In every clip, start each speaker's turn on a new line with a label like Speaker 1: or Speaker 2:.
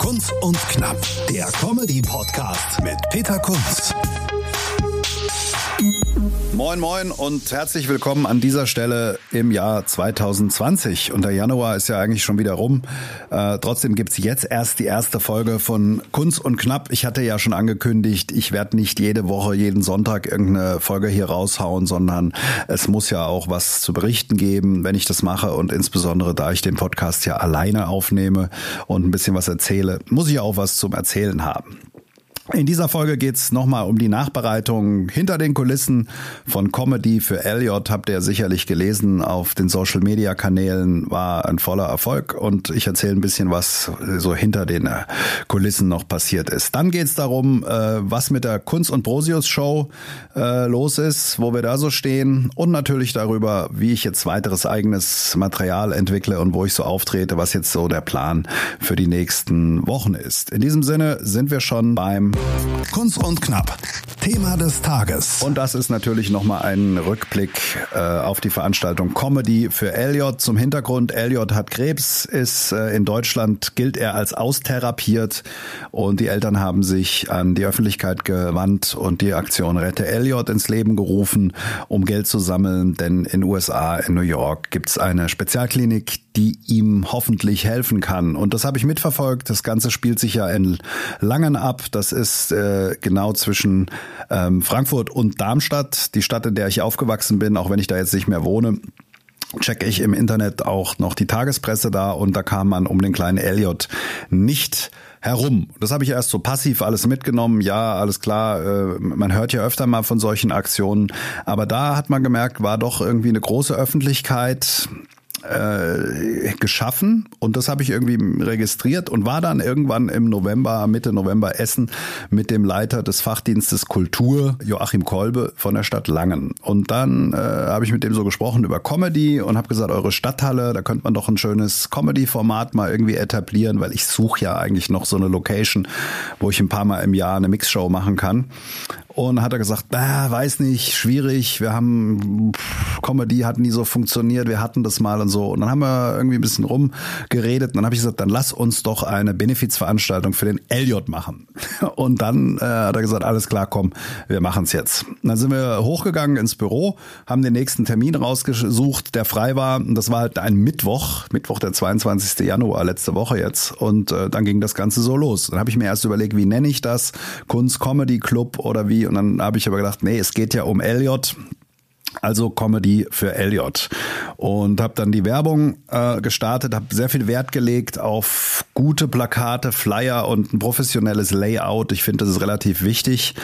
Speaker 1: Kunz und Knapp, der Comedy-Podcast mit Peter Kunz.
Speaker 2: Moin Moin und herzlich willkommen an dieser Stelle im Jahr 2020. Und der Januar ist ja eigentlich schon wieder rum. Äh, trotzdem gibt's jetzt erst die erste Folge von Kunz und Knapp. Ich hatte ja schon angekündigt, ich werde nicht jede Woche, jeden Sonntag irgendeine Folge hier raushauen, sondern es muss ja auch was zu berichten geben, wenn ich das mache. Und insbesondere, da ich den Podcast ja alleine aufnehme und ein bisschen was erzähle, muss ich auch was zum Erzählen haben. In dieser Folge geht's nochmal um die Nachbereitung hinter den Kulissen von Comedy für Elliot. Habt ihr sicherlich gelesen auf den Social Media Kanälen, war ein voller Erfolg und ich erzähle ein bisschen, was so hinter den äh, Kulissen noch passiert ist. Dann geht's darum, äh, was mit der Kunst und Brosius Show äh, los ist, wo wir da so stehen und natürlich darüber, wie ich jetzt weiteres eigenes Material entwickle und wo ich so auftrete, was jetzt so der Plan für die nächsten Wochen ist. In diesem Sinne sind wir schon beim
Speaker 1: Kunz und Knapp. Thema des Tages.
Speaker 2: Und das ist natürlich nochmal ein Rückblick äh, auf die Veranstaltung Comedy für Elliot. Zum Hintergrund, Elliot hat Krebs, ist äh, in Deutschland, gilt er als austherapiert und die Eltern haben sich an die Öffentlichkeit gewandt und die Aktion Rette Elliot ins Leben gerufen, um Geld zu sammeln, denn in USA, in New York, gibt's eine Spezialklinik, die ihm hoffentlich helfen kann. Und das habe ich mitverfolgt. Das Ganze spielt sich ja in Langen ab. Das ist äh, genau zwischen ähm, Frankfurt und Darmstadt, die Stadt, in der ich aufgewachsen bin, auch wenn ich da jetzt nicht mehr wohne checke ich im Internet auch noch die Tagespresse da und da kam man um den kleinen Elliot nicht herum. Das habe ich erst so passiv alles mitgenommen. Ja, alles klar, äh, man hört ja öfter mal von solchen Aktionen, aber da hat man gemerkt, war doch irgendwie eine große Öffentlichkeit äh, geschaffen und das habe ich irgendwie registriert und war dann irgendwann im November, Mitte November Essen mit dem Leiter des Fachdienstes Kultur, Joachim Kolbe von der Stadt Langen. Und dann äh, habe ich mit dem so gesprochen über Comedy und habe gesagt, eure Stadthalle, da könnte man doch ein schönes Comedy-Format mal irgendwie etablieren, weil ich suche ja eigentlich noch so eine Location, wo ich ein paar Mal im Jahr eine Mixshow machen kann. Und hat er gesagt, ah, weiß nicht, schwierig, wir haben Comedy hat nie so funktioniert, wir hatten das mal und so. Und dann haben wir irgendwie ein bisschen rumgeredet und dann habe ich gesagt, dann lass uns doch eine Benefizveranstaltung für den Elliot machen. Und dann äh, hat er gesagt, alles klar, komm, wir machen es jetzt. Und dann sind wir hochgegangen ins Büro, haben den nächsten Termin rausgesucht, der frei war. Und das war halt ein Mittwoch, Mittwoch der 22. Januar, letzte Woche jetzt. Und äh, dann ging das Ganze so los. Dann habe ich mir erst überlegt, wie nenne ich das? Kunst Comedy Club oder wie? Und dann habe ich aber gedacht, nee, es geht ja um Elliot. Also Comedy für Elliot. Und habe dann die Werbung äh, gestartet, habe sehr viel Wert gelegt auf gute Plakate, Flyer und ein professionelles Layout. Ich finde, das ist relativ wichtig.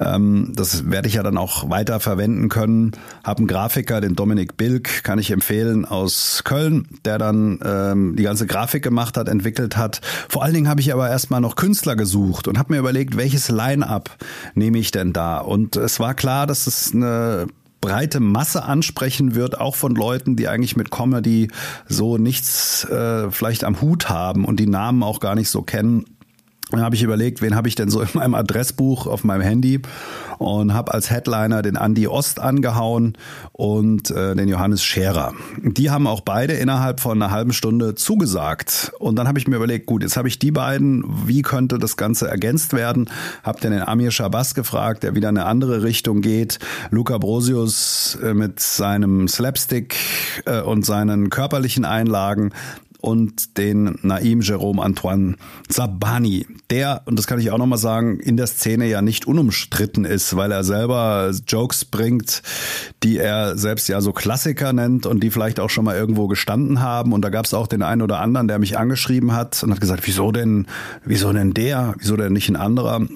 Speaker 2: Ähm, das werde ich ja dann auch weiter verwenden können. Habe einen Grafiker, den Dominik Bilk, kann ich empfehlen, aus Köln, der dann ähm, die ganze Grafik gemacht hat, entwickelt hat. Vor allen Dingen habe ich aber erstmal noch Künstler gesucht und habe mir überlegt, welches Line-up nehme ich denn da? Und es war klar, dass es eine breite Masse ansprechen wird, auch von Leuten, die eigentlich mit Comedy so nichts äh, vielleicht am Hut haben und die Namen auch gar nicht so kennen. Dann habe ich überlegt, wen habe ich denn so in meinem Adressbuch auf meinem Handy und habe als Headliner den Andy Ost angehauen und äh, den Johannes Scherer. Die haben auch beide innerhalb von einer halben Stunde zugesagt. Und dann habe ich mir überlegt, gut, jetzt habe ich die beiden, wie könnte das Ganze ergänzt werden? Hab dann den Amir Shabazz gefragt, der wieder in eine andere Richtung geht. Luca Brosius äh, mit seinem Slapstick äh, und seinen körperlichen Einlagen und den Naim Jerome Antoine Zabani, der, und das kann ich auch nochmal sagen, in der Szene ja nicht unumstritten ist, weil er selber Jokes bringt, die er selbst ja so Klassiker nennt und die vielleicht auch schon mal irgendwo gestanden haben. Und da gab es auch den einen oder anderen, der mich angeschrieben hat und hat gesagt, wieso denn, wieso denn der, wieso denn nicht ein anderer?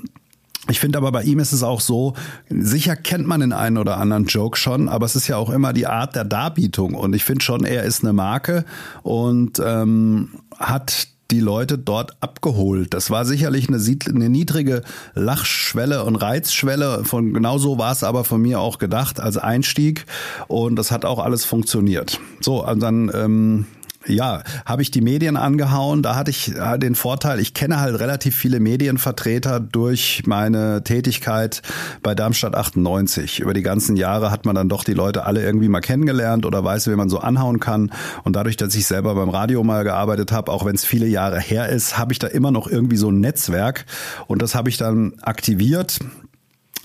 Speaker 2: Ich finde aber bei ihm ist es auch so, sicher kennt man den einen oder anderen Joke schon, aber es ist ja auch immer die Art der Darbietung. Und ich finde schon, er ist eine Marke und ähm, hat die Leute dort abgeholt. Das war sicherlich eine, eine, niedrige Lachschwelle und Reizschwelle. Von genauso war es aber von mir auch gedacht als Einstieg und das hat auch alles funktioniert. So, also dann ähm, ja, habe ich die Medien angehauen. Da hatte ich den Vorteil, ich kenne halt relativ viele Medienvertreter durch meine Tätigkeit bei Darmstadt 98. Über die ganzen Jahre hat man dann doch die Leute alle irgendwie mal kennengelernt oder weiß, wie man so anhauen kann. Und dadurch, dass ich selber beim Radio mal gearbeitet habe, auch wenn es viele Jahre her ist, habe ich da immer noch irgendwie so ein Netzwerk. Und das habe ich dann aktiviert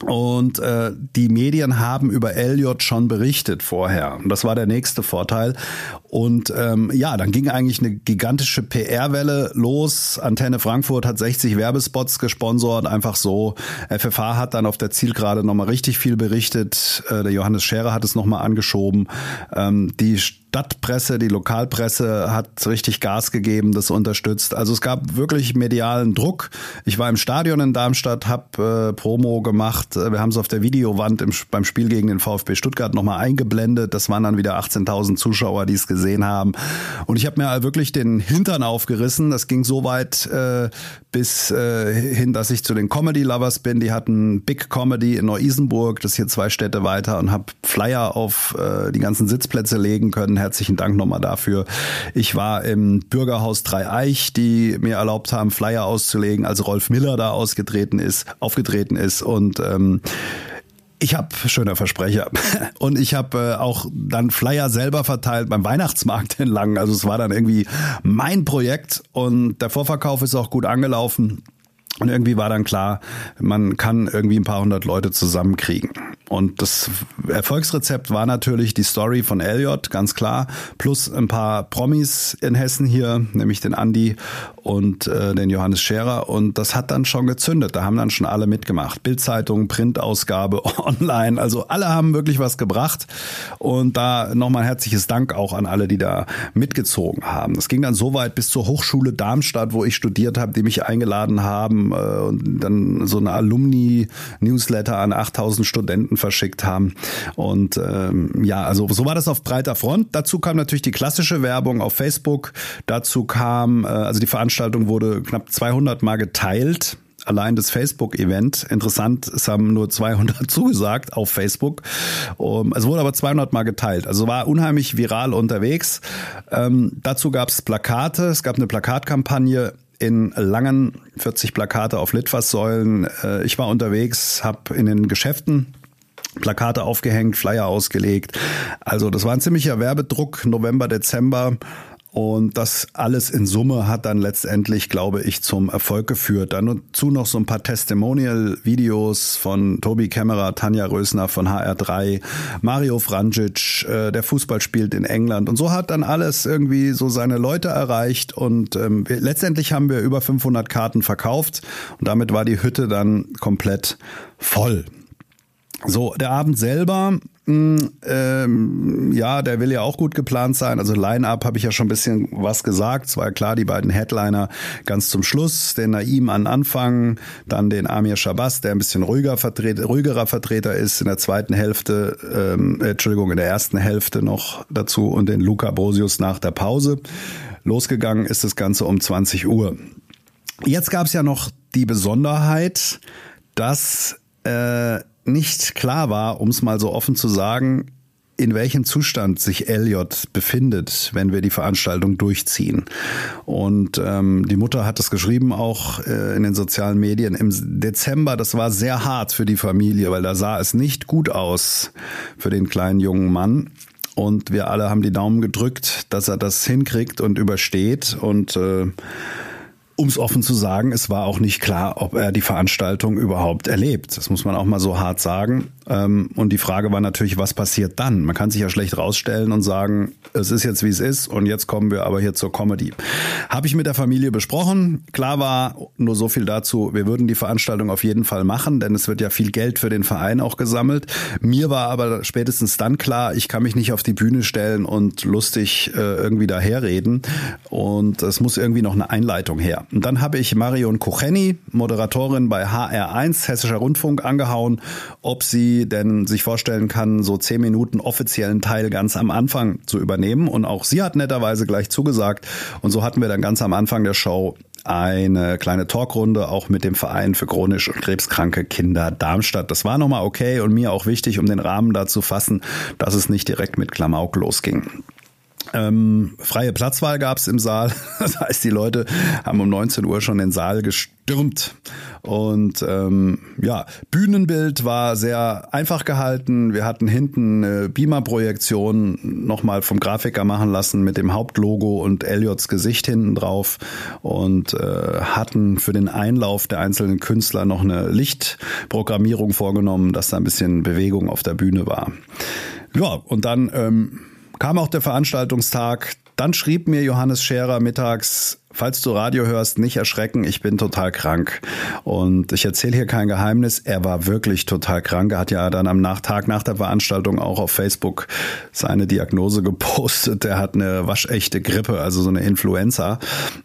Speaker 2: und äh, die Medien haben über Elliot schon berichtet vorher. Und das war der nächste Vorteil. Und ähm, ja, dann ging eigentlich eine gigantische PR-Welle los. Antenne Frankfurt hat 60 Werbespots gesponsert, einfach so. FFH hat dann auf der Zielgerade nochmal richtig viel berichtet. Äh, der Johannes Scherer hat es nochmal angeschoben. Ähm, die Stadtpresse, die Lokalpresse hat richtig Gas gegeben, das unterstützt. Also es gab wirklich medialen Druck. Ich war im Stadion in Darmstadt, habe äh, Promo gemacht. Wir haben es auf der Videowand im, beim Spiel gegen den VfB Stuttgart nochmal eingeblendet. Das waren dann wieder 18.000 Zuschauer, die es gesehen haben. Und ich habe mir wirklich den Hintern aufgerissen. Das ging so weit äh, bis äh, hin, dass ich zu den Comedy Lovers bin. Die hatten Big Comedy in Neu-Isenburg, das ist hier zwei Städte weiter, und habe Flyer auf äh, die ganzen Sitzplätze legen können herzlichen Dank nochmal dafür. Ich war im Bürgerhaus Dreieich, die mir erlaubt haben, Flyer auszulegen, als Rolf Miller da ausgetreten ist, aufgetreten ist und ähm, ich habe schöner Versprecher und ich habe äh, auch dann Flyer selber verteilt beim Weihnachtsmarkt in Langen. Also es war dann irgendwie mein Projekt und der Vorverkauf ist auch gut angelaufen. Und irgendwie war dann klar, man kann irgendwie ein paar hundert Leute zusammenkriegen. Und das Erfolgsrezept war natürlich die Story von Elliot, ganz klar, plus ein paar Promis in Hessen hier, nämlich den Andi und äh, den Johannes Scherer. Und das hat dann schon gezündet. Da haben dann schon alle mitgemacht. Bildzeitung, Printausgabe, online. Also alle haben wirklich was gebracht. Und da nochmal herzliches Dank auch an alle, die da mitgezogen haben. Das ging dann so weit bis zur Hochschule Darmstadt, wo ich studiert habe, die mich eingeladen haben äh, und dann so eine Alumni-Newsletter an 8000 Studenten verschickt haben. Und ähm, ja, also so war das auf breiter Front. Dazu kam natürlich die klassische Werbung auf Facebook. Dazu kam, äh, also die Veranstaltung wurde knapp 200 Mal geteilt allein das Facebook-Event. Interessant, es haben nur 200 zugesagt auf Facebook. Um, es wurde aber 200 Mal geteilt. Also war unheimlich viral unterwegs. Ähm, dazu gab es Plakate. Es gab eine Plakatkampagne in Langen, 40 Plakate auf Litfaßsäulen. Äh, ich war unterwegs, habe in den Geschäften Plakate aufgehängt, Flyer ausgelegt. Also das war ein ziemlicher Werbedruck, November, Dezember. Und das alles in Summe hat dann letztendlich, glaube ich, zum Erfolg geführt. Dann dazu noch so ein paar Testimonial-Videos von Tobi Kämmerer, Tanja Rösner von HR3, Mario Franjic, äh, der Fußball spielt in England. Und so hat dann alles irgendwie so seine Leute erreicht. Und ähm, wir, letztendlich haben wir über 500 Karten verkauft. Und damit war die Hütte dann komplett voll. So, der Abend selber, mh, hm, ähm, ja, der will ja auch gut geplant sein. Also Line-Up habe ich ja schon ein bisschen was gesagt. Es war klar, die beiden Headliner ganz zum Schluss, den Naim an Anfang, dann den Amir Shabazz, der ein bisschen ruhiger Vertreter, ruhigerer Vertreter ist in der zweiten Hälfte, ähm, Entschuldigung, in der ersten Hälfte noch dazu und den Luca Brosius nach der Pause. Losgegangen ist das Ganze um 20 Uhr. Jetzt gab es ja noch die Besonderheit, dass äh, nicht klar war, um es mal so offen zu sagen, in welchem Zustand sich Elliot befindet, wenn wir die Veranstaltung durchziehen. Und ähm, die Mutter hat es geschrieben auch äh, in den sozialen Medien im Dezember. Das war sehr hart für die Familie, weil da sah es nicht gut aus für den kleinen jungen Mann. Und wir alle haben die Daumen gedrückt, dass er das hinkriegt und übersteht. Und äh, um es offen zu sagen, es war auch nicht klar, ob er die Veranstaltung überhaupt erlebt. Das muss man auch mal so hart sagen. Ähm, und die Frage war natürlich, was passiert dann? Man kann sich ja schlecht rausstellen und sagen, es ist jetzt wie es ist und jetzt kommen wir aber hier zur Comedy. Habe ich mit der Familie besprochen. Klar war nur so viel dazu, wir würden die Veranstaltung auf jeden Fall machen, denn es wird ja viel Geld für den Verein auch gesammelt. Mir war aber spätestens dann klar, ich kann mich nicht auf die Bühne stellen und lustig äh, irgendwie daherreden. Und es muss irgendwie noch eine Einleitung her. Und dann habe ich Marion Kucheni, Moderatorin bei HR1, Hessischer Rundfunk, angehauen, ob sie denn sich vorstellen kann, so zehn Minuten offiziellen Teil ganz am Anfang zu übernehmen. Und auch sie hat netterweise gleich zugesagt. Und so hatten wir dann ganz am Anfang der Show eine kleine Talkrunde auch mit dem Verein für chronisch und krebskranke Kinder Darmstadt. Das war nochmal okay und mir auch wichtig, um den Rahmen da zu fassen, dass es nicht direkt mit Klamauk losging. Ähm, freie Platzwahl gab es im Saal. Das heißt, die Leute haben um 19 Uhr schon den Saal gestürmt. Und ähm, ja, Bühnenbild war sehr einfach gehalten. Wir hatten hinten eine Beamer-Projektion nochmal vom Grafiker machen lassen mit dem Hauptlogo und Elliots Gesicht hinten drauf und äh, hatten für den Einlauf der einzelnen Künstler noch eine Lichtprogrammierung vorgenommen, dass da ein bisschen Bewegung auf der Bühne war. Ja, und dann ähm, kam auch der Veranstaltungstag. Dann schrieb mir Johannes Scherer mittags, falls du Radio hörst, nicht erschrecken, ich bin total krank. Und ich erzähle hier kein Geheimnis, er war wirklich total krank. Er hat ja dann am Nachtag nach der Veranstaltung auch auf Facebook seine Diagnose gepostet. Er hat eine waschechte Grippe, also so eine Influenza.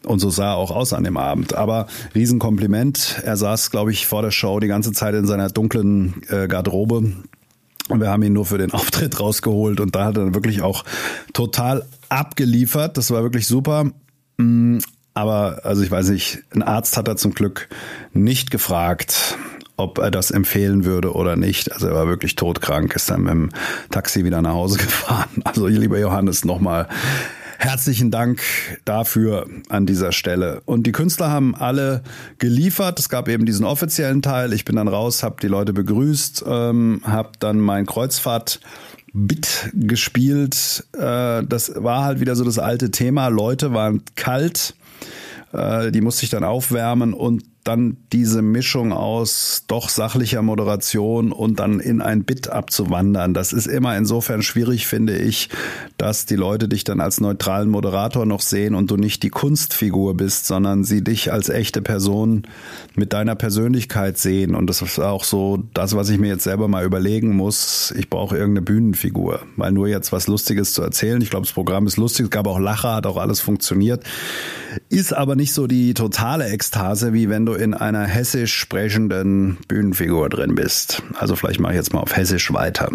Speaker 2: Und so sah er auch aus an dem Abend. Aber Riesenkompliment. Er saß, glaube ich, vor der Show die ganze Zeit in seiner dunklen äh, Garderobe und wir haben ihn nur für den Auftritt rausgeholt und da hat er wirklich auch total abgeliefert. Das war wirklich super. Mm, aber, also ich weiß nicht, ein Arzt hat er zum Glück nicht gefragt, ob er das empfehlen würde oder nicht. Also er war wirklich todkrank, ist dann mit dem Taxi wieder nach Hause gefahren. Also lieber Johannes, nochmal Herzlichen Dank dafür an dieser Stelle. Und die Künstler haben alle geliefert. Es gab eben diesen offiziellen Teil. Ich bin dann raus, habe die Leute begrüßt, ähm, habe dann mein Kreuzfahrt Bit gespielt. Äh, das war halt wieder so das alte Thema. Leute waren kalt. Äh, die musste ich dann aufwärmen und dann diese Mischung aus doch sachlicher Moderation und dann in ein Bit abzuwandern. Das ist immer insofern schwierig, finde ich, dass die Leute dich dann als neutralen Moderator noch sehen und du nicht die Kunstfigur bist, sondern sie dich als echte Person mit deiner Persönlichkeit sehen. Und das ist auch so das, was ich mir jetzt selber mal überlegen muss. Ich brauche irgendeine Bühnenfigur, weil nur jetzt was Lustiges zu erzählen. Ich glaube, das Programm ist lustig, es gab auch Lacher, hat auch alles funktioniert. Ist aber nicht so die totale Ekstase, wie wenn du in einer hessisch sprechenden Bühnenfigur drin bist. Also vielleicht mache ich jetzt mal auf Hessisch weiter.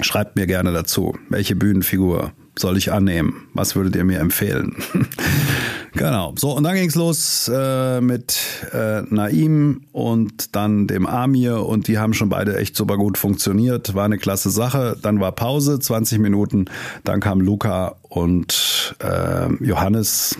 Speaker 2: Schreibt mir gerne dazu, welche Bühnenfigur soll ich annehmen? Was würdet ihr mir empfehlen? genau. So, und dann ging's los äh, mit äh, Naim und dann dem Amir und die haben schon beide echt super gut funktioniert. War eine klasse Sache. Dann war Pause, 20 Minuten. Dann kam Luca und äh, Johannes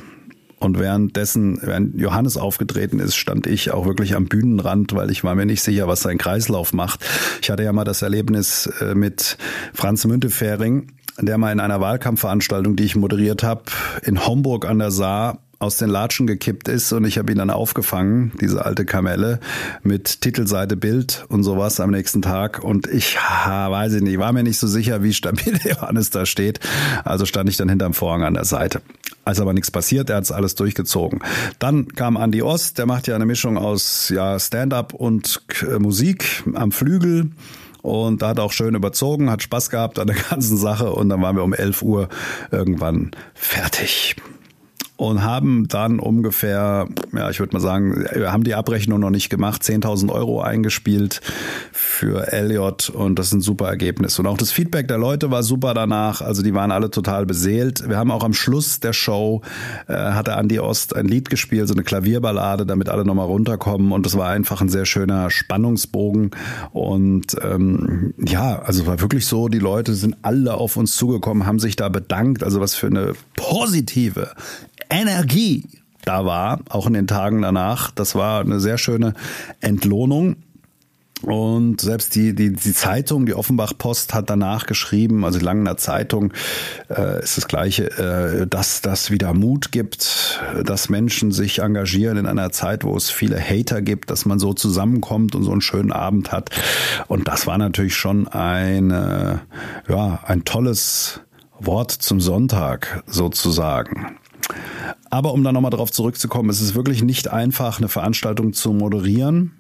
Speaker 2: und währenddessen, während Johannes aufgetreten ist, stand ich auch wirklich am Bühnenrand, weil ich war mir nicht sicher, was sein Kreislauf macht. Ich hatte ja mal das Erlebnis äh, mit Franz Müntefering, der mal in einer Wahlkampfveranstaltung, die ich moderiert habe, in Homburg an der Saar aus den Latschen gekippt ist und ich habe ihn dann aufgefangen, diese alte Kamelle, mit Titelseite Bild und sowas am nächsten Tag. Und ich ha, weiß ich nicht, war mir nicht so sicher, wie stabil Johannes da steht. Also stand ich dann hinterm Vorhang an der Seite. Als aber nichts passiert, er hat es alles durchgezogen. Dann kam Andy Ost, der macht ja eine Mischung aus ja, Stand-up und äh, Musik am Flügel. Und da hat auch schön überzogen, hat Spaß gehabt an der ganzen Sache und dann waren wir um 11 Uhr irgendwann fertig und haben dann ungefähr, ja, ich würde mal sagen, haben die Abrechnung noch nicht gemacht, 10.000 Euro eingespielt für Elliot und das ist ein super Ergebnis. Und auch das Feedback der Leute war super danach, also die waren alle total beseelt. Wir haben auch am Schluss der Show, äh, hatte Andy Ost ein Lied gespielt, so eine Klavierballade, damit alle nochmal runterkommen und es war einfach ein sehr schöner Spannungsbogen und ähm, ja, also war wirklich so, die Leute sind alle auf uns zugekommen, haben sich da bedankt, also was für eine positive Energie da war, auch in den Tagen danach. Das war eine sehr schöne Entlohnung. Und selbst die, die, die Zeitung, die Offenbach-Post hat danach geschrieben, also die Langener Zeitung äh, ist das Gleiche, äh, dass das wieder Mut gibt, dass Menschen sich engagieren in einer Zeit, wo es viele Hater gibt, dass man so zusammenkommt und so einen schönen Abend hat. Und das war natürlich schon ein, äh, ja, ein tolles Wort zum Sonntag sozusagen. Aber um da nochmal drauf zurückzukommen, es ist wirklich nicht einfach, eine Veranstaltung zu moderieren.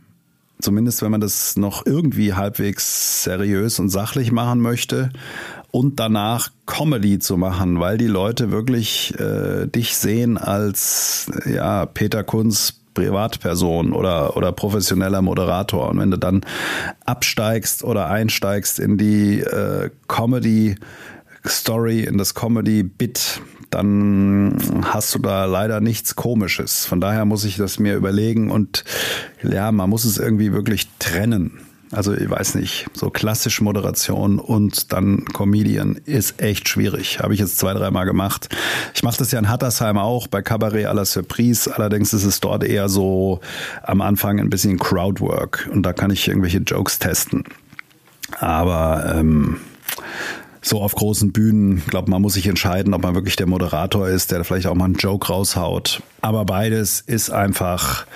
Speaker 2: Zumindest wenn man das noch irgendwie halbwegs seriös und sachlich machen möchte und danach Comedy zu machen, weil die Leute wirklich äh, dich sehen als ja Peter Kunz Privatperson oder oder professioneller Moderator und wenn du dann absteigst oder einsteigst in die äh, Comedy Story, in das Comedy Bit, dann hast du da leider nichts Komisches. Von daher muss ich das mir überlegen und ja, man muss es irgendwie wirklich trennen. Also ich weiß nicht, so klassisch Moderation und dann Comedian ist echt schwierig. Habe ich jetzt zwei, dreimal gemacht. Ich mache das ja in Hattersheim auch bei Cabaret à la Surprise. Allerdings ist es dort eher so am Anfang ein bisschen Crowdwork und da kann ich irgendwelche Jokes testen. Aber ähm, so auf großen Bühnen, glaube man muss sich entscheiden, ob man wirklich der Moderator ist, der vielleicht auch mal einen Joke raushaut. Aber beides ist einfach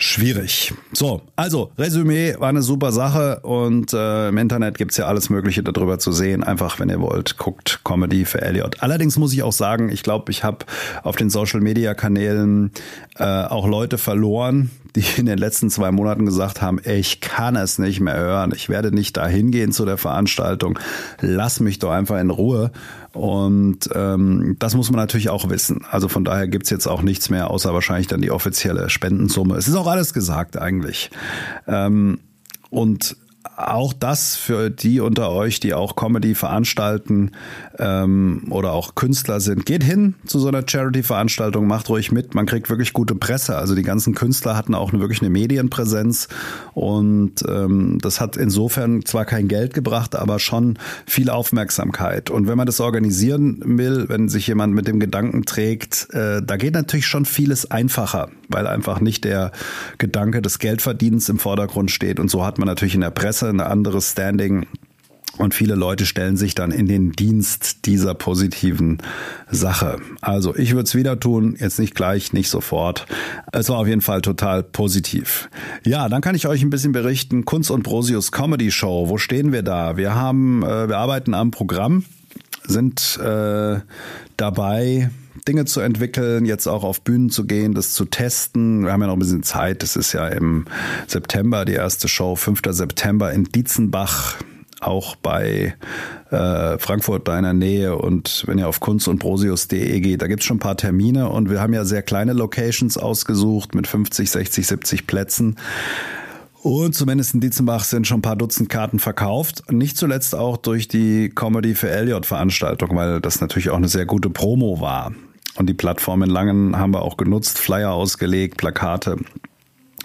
Speaker 2: schwierig. So, also Resümee war eine super Sache und äh, im Internet gibt's ja alles Mögliche darüber zu sehen. Einfach, wenn ihr wollt, guckt Comedy für Elliot. Allerdings muss ich auch sagen, ich glaube, ich habe auf den Social-Media-Kanälen äh, auch Leute verloren, die in den letzten zwei Monaten gesagt haben, ich kann es nicht mehr hören, ich werde nicht dahin gehen zu der Veranstaltung, lass mich doch einfach in Ruhe. Und ähm, das muss man natürlich auch wissen. Also von daher gibt's jetzt auch nichts mehr, außer wahrscheinlich dann die offizielle Spendensumme. Es ist auch alles gesagt eigentlich. Ähm, und auch das für die unter euch, die auch Comedy veranstalten ähm, oder auch Künstler sind, geht hin zu so einer Charity-Veranstaltung, macht ruhig mit. Man kriegt wirklich gute Presse. Also die ganzen Künstler hatten auch eine, wirklich eine Medienpräsenz und ähm, das hat insofern zwar kein Geld gebracht, aber schon viel Aufmerksamkeit. Und wenn man das organisieren will, wenn sich jemand mit dem Gedanken trägt, äh, da geht natürlich schon vieles einfacher, weil einfach nicht der Gedanke des Geldverdienens im Vordergrund steht. Und so hat man natürlich in der Presse ein anderes Standing. Und viele Leute stellen sich dann in den Dienst dieser positiven Sache. Also ich würde es wieder tun, jetzt nicht gleich, nicht sofort. Es war auf jeden Fall total positiv. Ja, dann kann ich euch ein bisschen berichten. Kunst und Brosius Comedy Show. Wo stehen wir da? Wir haben, äh, wir arbeiten am Programm, sind äh, dabei, Dinge zu entwickeln, jetzt auch auf Bühnen zu gehen, das zu testen. Wir haben ja noch ein bisschen Zeit. Das ist ja im September die erste Show, 5. September in Dietzenbach auch bei äh, Frankfurt deiner Nähe und wenn ihr auf kunst und brosius.de geht, da gibt's schon ein paar Termine und wir haben ja sehr kleine Locations ausgesucht mit 50, 60, 70 Plätzen. Und zumindest in Dietzenbach sind schon ein paar Dutzend Karten verkauft. Nicht zuletzt auch durch die Comedy für Elliot Veranstaltung, weil das natürlich auch eine sehr gute Promo war. Und die Plattform in Langen haben wir auch genutzt, Flyer ausgelegt, Plakate.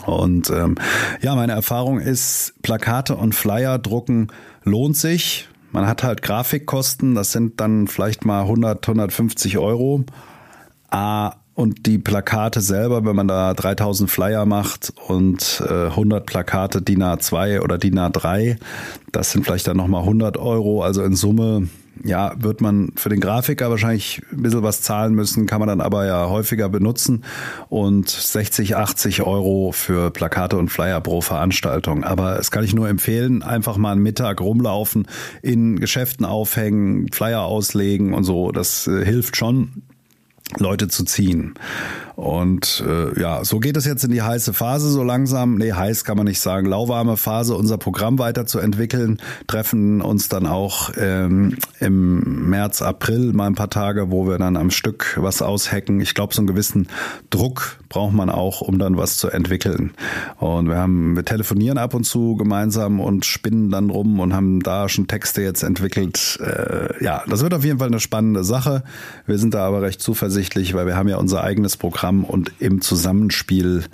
Speaker 2: Und ähm, ja, meine Erfahrung ist, Plakate und Flyer drucken lohnt sich. Man hat halt Grafikkosten, das sind dann vielleicht mal 100, 150 Euro. Ah, und die Plakate selber, wenn man da 3000 Flyer macht und äh, 100 Plakate DIN A2 oder DIN A3, das sind vielleicht dann nochmal 100 Euro. Also in Summe ja, wird man für den Grafiker wahrscheinlich ein bisschen was zahlen müssen, kann man dann aber ja häufiger benutzen und 60, 80 Euro für Plakate und Flyer pro Veranstaltung. Aber es kann ich nur empfehlen, einfach mal einen Mittag rumlaufen, in Geschäften aufhängen, Flyer auslegen und so. Das äh, hilft schon, Leute zu ziehen. Und äh, ja, so geht es jetzt in die heiße Phase so langsam. Nee, heiß kann man nicht sagen. Lauwarme Phase, unser Programm weiterzuentwickeln. Treffen uns dann auch ähm, im März, April mal ein paar Tage, wo wir dann am Stück was aushacken. Ich glaube, so einen gewissen Druck braucht man auch, um dann was zu entwickeln. Und wir haben, wir telefonieren ab und zu gemeinsam und spinnen dann rum und haben da schon Texte jetzt entwickelt. Äh, ja, das wird auf jeden Fall eine spannende Sache. Wir sind da aber recht zuversichtlich, weil wir haben ja unser eigenes Programm Programm und im Zusammenspiel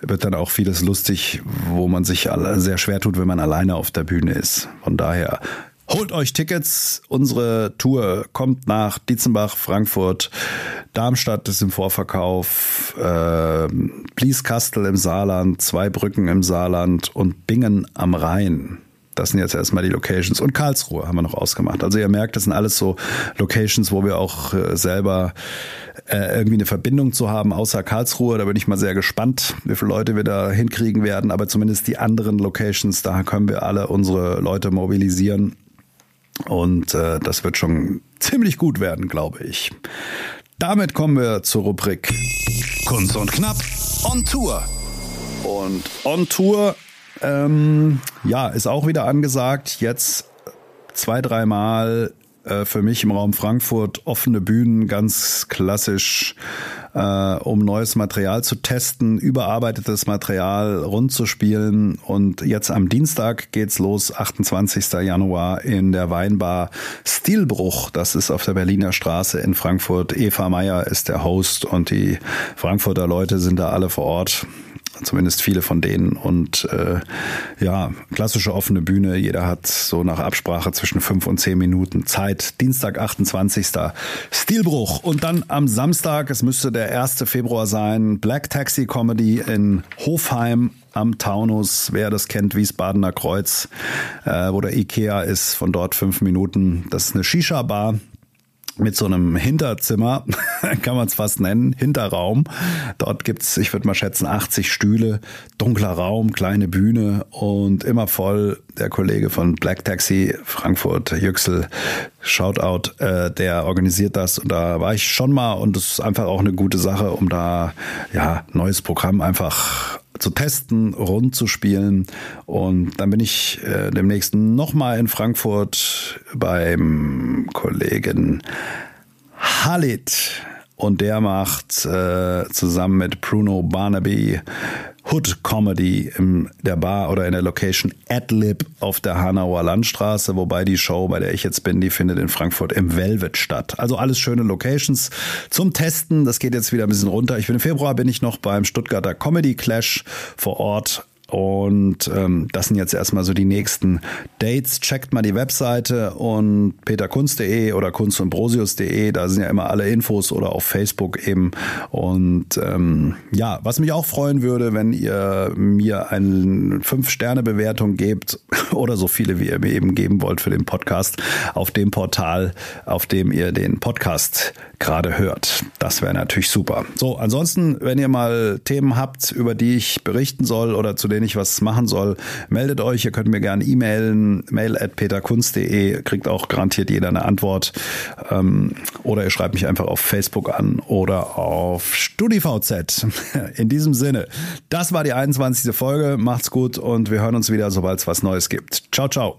Speaker 2: wird dann auch vieles lustig, wo man sich sehr schwer tut, wenn man alleine auf der Bühne ist. Von daher Holt euch Tickets. Unsere Tour kommt nach Dietzenbach, Frankfurt, Darmstadt ist im Vorverkauf, äh, Blieskastel im Saarland, zwei Brücken im Saarland und Bingen am Rhein. Das sind jetzt erstmal die Locations. Und Karlsruhe haben wir noch ausgemacht. Also ihr merkt, das sind alles so Locations, wo wir auch äh, selber äh, irgendwie eine Verbindung zu haben, außer Karlsruhe. Da bin ich mal sehr gespannt, wie viele Leute wir da hinkriegen werden. Aber zumindest die anderen Locations, da können wir alle unsere Leute mobilisieren. Und äh, das wird schon ziemlich gut werden, glaube ich. Damit kommen wir zur Rubrik
Speaker 1: Kunst und Knapp on Tour.
Speaker 2: Und on Tour ähm, ja, ist auch wieder angesagt. Jetzt zwei, dreimal äh, für mich im Raum Frankfurt offene Bühnen, ganz klassisch, äh, um neues Material zu testen, überarbeitetes Material rund zu spielen. Und jetzt am Dienstag geht's los, 28. Januar in der Weinbar Stilbruch. Das ist auf der Berliner Straße in Frankfurt. Eva Meyer ist der Host und die Frankfurter Leute sind da alle vor Ort zumindest viele von denen. Und äh, ja, klassische offene Bühne. Jeder hat so nach Absprache zwischen fünf und zehn Minuten Zeit. Dienstag, 28. Stilbruch. Und dann am Samstag, es müsste der 1. Februar sein, Black Taxi Comedy in Hofheim am Taunus, wer das kennt, Wiesbadener Kreuz, äh, wo der Ikea ist, von dort fünf Minuten. Das ist eine Shisha-Bar mit so einem Hinterzimmer, kann man es fast nennen, Hinterraum. Dort gibt's, ich würde mal schätzen, 80 Stühle, dunkler Raum, kleine Bühne und immer voll. Der Kollege von Black Taxi Frankfurt, Yüksel, Shoutout, äh, der organisiert das und da war ich schon mal und es ist einfach auch eine gute Sache, um da ja neues Programm einfach zu testen, rund zu spielen. Und dann bin ich äh, demnächst nochmal in Frankfurt beim Kollegen Halit. Und der macht äh, zusammen mit Bruno Barnaby Hood Comedy in der Bar oder in der Location Adlib auf der Hanauer Landstraße, wobei die Show, bei der ich jetzt bin, die findet in Frankfurt im Velvet statt. Also alles schöne Locations zum Testen. Das geht jetzt wieder ein bisschen runter. Ich bin im Februar bin ich noch beim Stuttgarter Comedy Clash vor Ort und ähm, das sind jetzt erstmal so die nächsten Dates. Checkt mal die Webseite und peterkunst.de oder kunst da sind ja immer alle Infos oder auf Facebook eben. Und ähm, ja, was mich auch freuen würde, wenn ihr mir eine Fünf-Sterne-Bewertung gebt oder so viele, wie ihr mir eben geben wollt für den Podcast auf dem Portal, auf dem ihr den Podcast gerade hört. Das wäre natürlich super. So, ansonsten, wenn ihr mal Themen habt, über die ich berichten soll oder zu denen ich was machen soll, meldet euch. Ihr könnt mir gerne e-mailen, mail at peterkunst.de, kriegt auch garantiert jeder eine Antwort. Ähm, oder ihr schreibt mich einfach auf Facebook an oder auf StudiVZ. In diesem Sinne, das war die 21. Folge. Macht's gut und wir hören uns wieder, sobald es was Neues gibt. Ciao, ciao.